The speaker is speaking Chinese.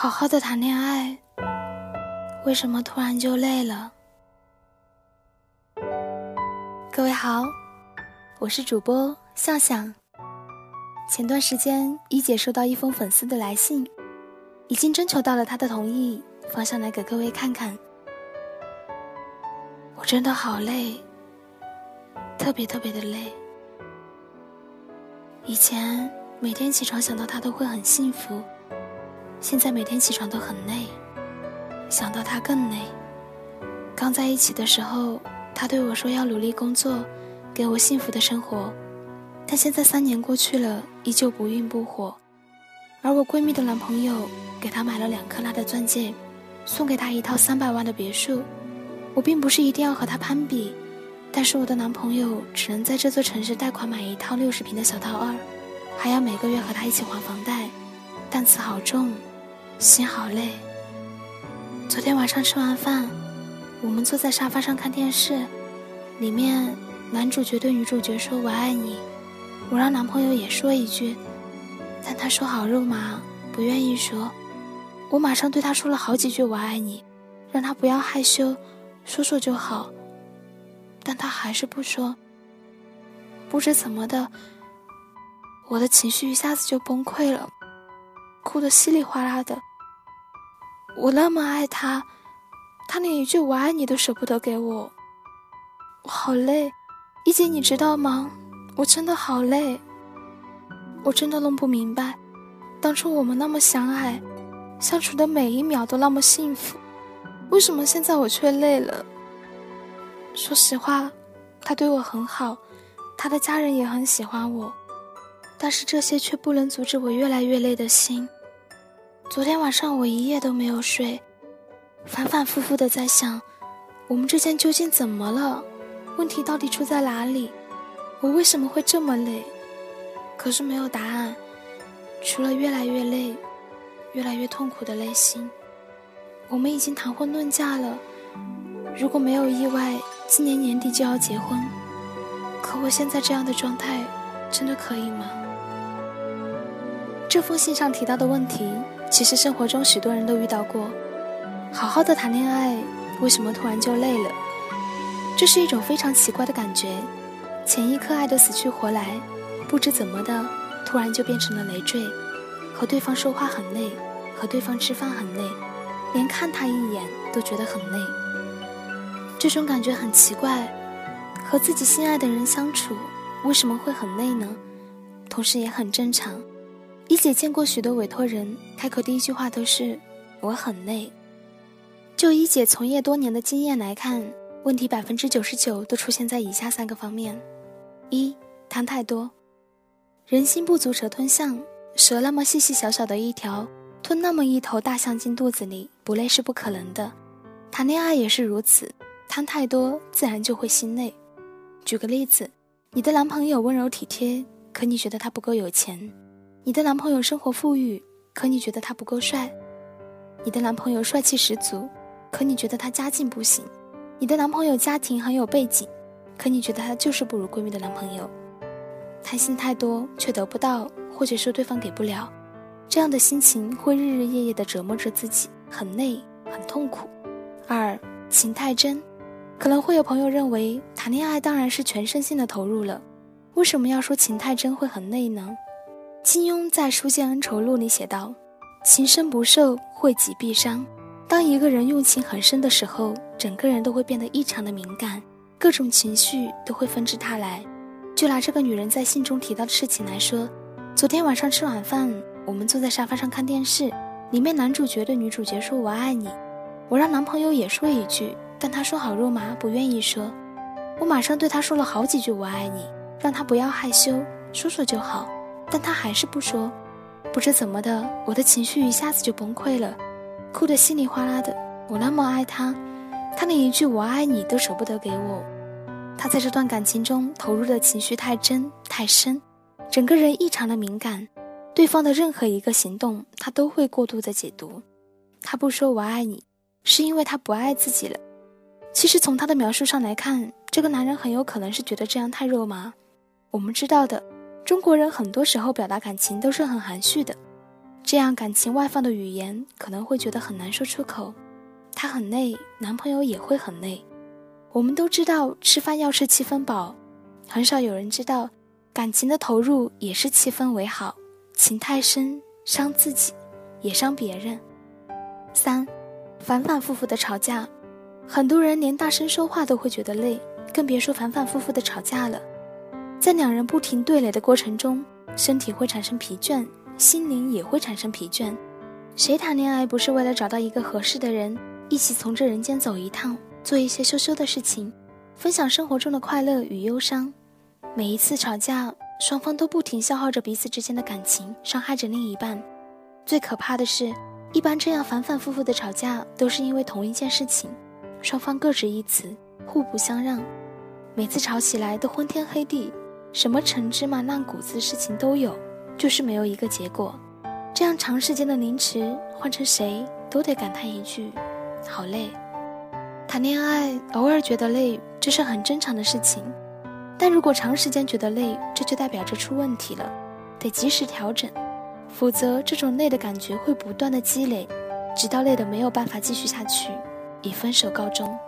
好好的谈恋爱，为什么突然就累了？各位好，我是主播笑笑。前段时间，一姐收到一封粉丝的来信，已经征求到了她的同意，放上来给各位看看。我真的好累，特别特别的累。以前每天起床想到他都会很幸福。现在每天起床都很累，想到他更累。刚在一起的时候，他对我说要努力工作，给我幸福的生活。但现在三年过去了，依旧不孕不火。而我闺蜜的男朋友给她买了两克拉的钻戒，送给她一套三百万的别墅。我并不是一定要和他攀比，但是我的男朋友只能在这座城市贷款买一套六十平的小套二，还要每个月和他一起还房贷，担子好重。心好累。昨天晚上吃完饭，我们坐在沙发上看电视，里面男主角对女主角说“我爱你”，我让男朋友也说一句，但他说好肉麻，不愿意说。我马上对他说了好几句“我爱你”，让他不要害羞，说说就好，但他还是不说。不知怎么的，我的情绪一下子就崩溃了，哭得稀里哗啦的。我那么爱他，他连一句“我爱你”都舍不得给我，我好累，一姐你知道吗？我真的好累，我真的弄不明白，当初我们那么相爱，相处的每一秒都那么幸福，为什么现在我却累了？说实话，他对我很好，他的家人也很喜欢我，但是这些却不能阻止我越来越累的心。昨天晚上我一夜都没有睡，反反复复的在想，我们之间究竟怎么了？问题到底出在哪里？我为什么会这么累？可是没有答案，除了越来越累，越来越痛苦的内心。我们已经谈婚论嫁了，如果没有意外，今年年底就要结婚。可我现在这样的状态，真的可以吗？这封信上提到的问题。其实生活中许多人都遇到过，好好的谈恋爱，为什么突然就累了？这是一种非常奇怪的感觉，前一刻爱得死去活来，不知怎么的，突然就变成了累赘，和对方说话很累，和对方吃饭很累，连看他一眼都觉得很累。这种感觉很奇怪，和自己心爱的人相处，为什么会很累呢？同时也很正常。一姐见过许多委托人，开口第一句话都是“我很累”。就一姐从业多年的经验来看，问题百分之九十九都出现在以下三个方面：一、谈太多。人心不足蛇吞象，蛇那么细细小小的一条，吞那么一头大象进肚子里，不累是不可能的。谈恋爱也是如此，谈太多自然就会心累。举个例子，你的男朋友温柔体贴，可你觉得他不够有钱。你的男朋友生活富裕，可你觉得他不够帅；你的男朋友帅气十足，可你觉得他家境不行；你的男朋友家庭很有背景，可你觉得他就是不如闺蜜的男朋友。贪心太多却得不到，或者说对方给不了，这样的心情会日日夜夜的折磨着自己，很累，很痛苦。二情太真，可能会有朋友认为谈恋爱当然是全身心的投入了，为什么要说情太真会很累呢？金庸在《书剑恩仇录》里写道：“情深不寿，惠己必伤。当一个人用情很深的时候，整个人都会变得异常的敏感，各种情绪都会纷至沓来。就拿这个女人在信中提到的事情来说，昨天晚上吃晚饭，我们坐在沙发上看电视，里面男主角对女主角说我爱你，我让男朋友也说一句，但他说好肉麻，不愿意说。我马上对他说了好几句我爱你，让他不要害羞，说说就好。”但他还是不说，不知怎么的，我的情绪一下子就崩溃了，哭得稀里哗啦的。我那么爱他，他连一句“我爱你”都舍不得给我。他在这段感情中投入的情绪太真太深，整个人异常的敏感，对方的任何一个行动，他都会过度的解读。他不说我爱你，是因为他不爱自己了。其实从他的描述上来看，这个男人很有可能是觉得这样太肉麻。我们知道的。中国人很多时候表达感情都是很含蓄的，这样感情外放的语言可能会觉得很难说出口。他很累，男朋友也会很累。我们都知道吃饭要吃七分饱，很少有人知道感情的投入也是七分为好。情太深，伤自己，也伤别人。三，反反复复的吵架，很多人连大声说话都会觉得累，更别说反反复复的吵架了。在两人不停对垒的过程中，身体会产生疲倦。心灵也会产生疲倦。谁谈恋爱不是为了找到一个合适的人，一起从这人间走一趟，做一些羞羞的事情，分享生活中的快乐与忧伤？每一次吵架，双方都不停消耗着彼此之间的感情，伤害着另一半。最可怕的是，一般这样反反复复的吵架，都是因为同一件事情，双方各执一词，互不相让。每次吵起来都昏天黑地，什么陈芝麻烂谷子的事情都有。就是没有一个结果，这样长时间的凌迟，换成谁都得感叹一句：好累。谈恋爱偶尔觉得累，这是很正常的事情，但如果长时间觉得累，这就代表着出问题了，得及时调整，否则这种累的感觉会不断的积累，直到累的没有办法继续下去，以分手告终。